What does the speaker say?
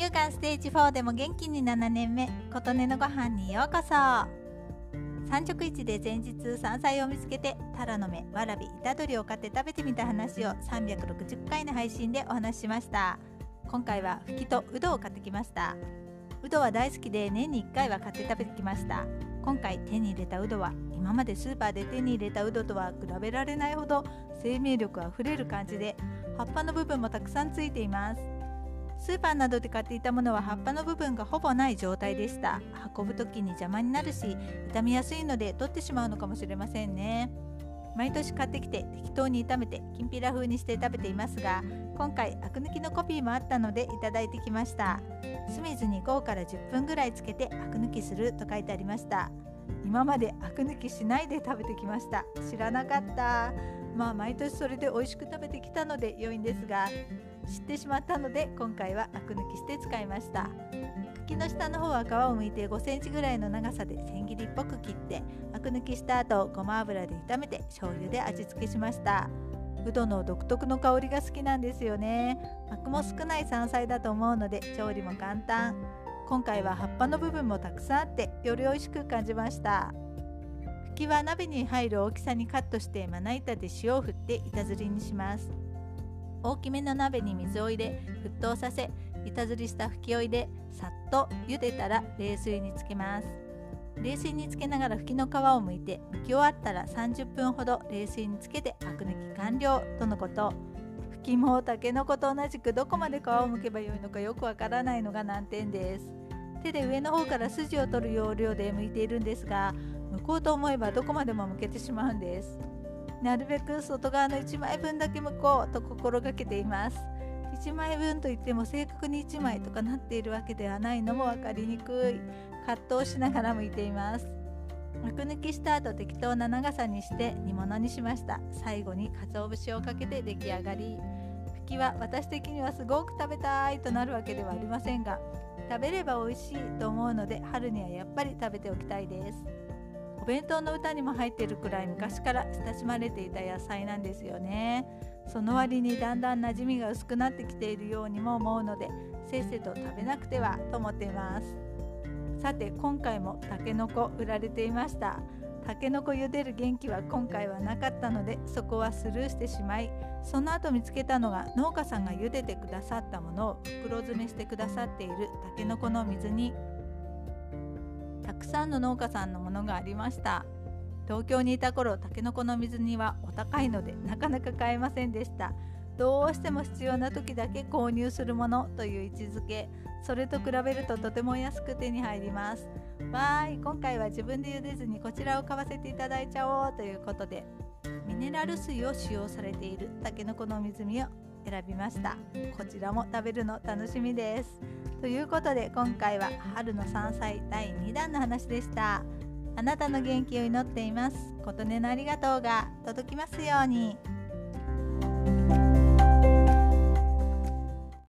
乳がんステージ4でも元気に7年目琴音のご飯にようこそ。産直市で前日山菜を見つけてタラの芽わらび板鶏を買って食べてみた話を360回の配信でお話ししました。今回はふきとうどを買ってきました。うどは大好きで年に1回は買って食べてきました。今回手に入れたうどは今までスーパーで手に入れたうどとは比べられないほど生命力あふれる感じで葉っぱの部分もたくさんついています。スーパーなどで買っていたものは葉っぱの部分がほぼない状態でした。運ぶ時に邪魔になるし傷みやすいので取ってしまうのかもしれませんね。毎年買ってきて適当に炒めてきんぴら風にして食べていますが今回アク抜きのコピーもあったのでいただいてきました。酢水に5から10分ぐらいつけてアク抜きすると書いてありました。今までアク抜きしないで食べてきました。知らなかった。まあ毎年それで美味しく食べてきたので良いんですが知ってしまったので今回はアク抜きして使いました。茎の下の方は皮をむいて5センチぐらいの長さで千切りっぽく切ってアク抜きした後ごま油で炒めて醤油で味付けしました。うどの独特の香りが好きなんですよね。アクも少ない山菜だと思うので調理も簡単。今回は葉っぱの部分もたくさんあってより美味しく感じました。ふきは鍋に入る大きさにカットしてまな板で塩を振って板ずりにします。大きめの鍋に水を入れ沸騰させ板ずりしたふきを入れさっと茹でたら冷水につけます。冷水につけながらふきの皮を剥いて剥き終わったら30分ほど冷水につけてアク抜き完了とのこと。ふきもたけのこと同じくどこまで皮を剥けばよいのかよくわからないのが難点です。手で上の方から筋を取る要領で剥いているんですが剥こうと思えばどこまでも剥けてしまうんです。なるべく外側の1枚分だけ剥こうと心がけています1枚分といっても正確に1枚とかなっているわけではないのも分かりにくい。葛藤しながら剥いています。アク抜きした後適当な長さにして煮物にしました。最後に鰹節をかけて出来上がり。きは私的にはすごく食べたいとなるわけではありませんが食べれば美味しいと思うので春にはやっぱり食べておきたいです。お弁当の歌にも入っているくらい昔から親しまれていた野菜なんですよね。その割にだんだん馴染みが薄くなってきているようにも思うのでせっせと食べなくてはと思っています。さて今回もたけのこ売られていました。たけのこ茹でる元気は今回はなかったのでそこはスルーしてしまいその後見つけたのが農家さんが茹でてくださったものを袋詰めしてくださっているたけのこの水煮たくさんの農家さんのものがありました。東京にいた頃たけのこの水煮はお高いのでなかなか買えませんでした。どうしても必要な時だけ購入するものという位置づけそれと比べるととても安く手に入ります。わーい今回は自分で茹でずにこちらを買わせていただいちゃおうということでミネラル水を使用されているたけのこの水煮を選びました。こちらも食べるの楽しみです。ということで今回は春の山菜第2弾の話でした。あなたの元気を祈っています。琴音のありがとうが届きますように。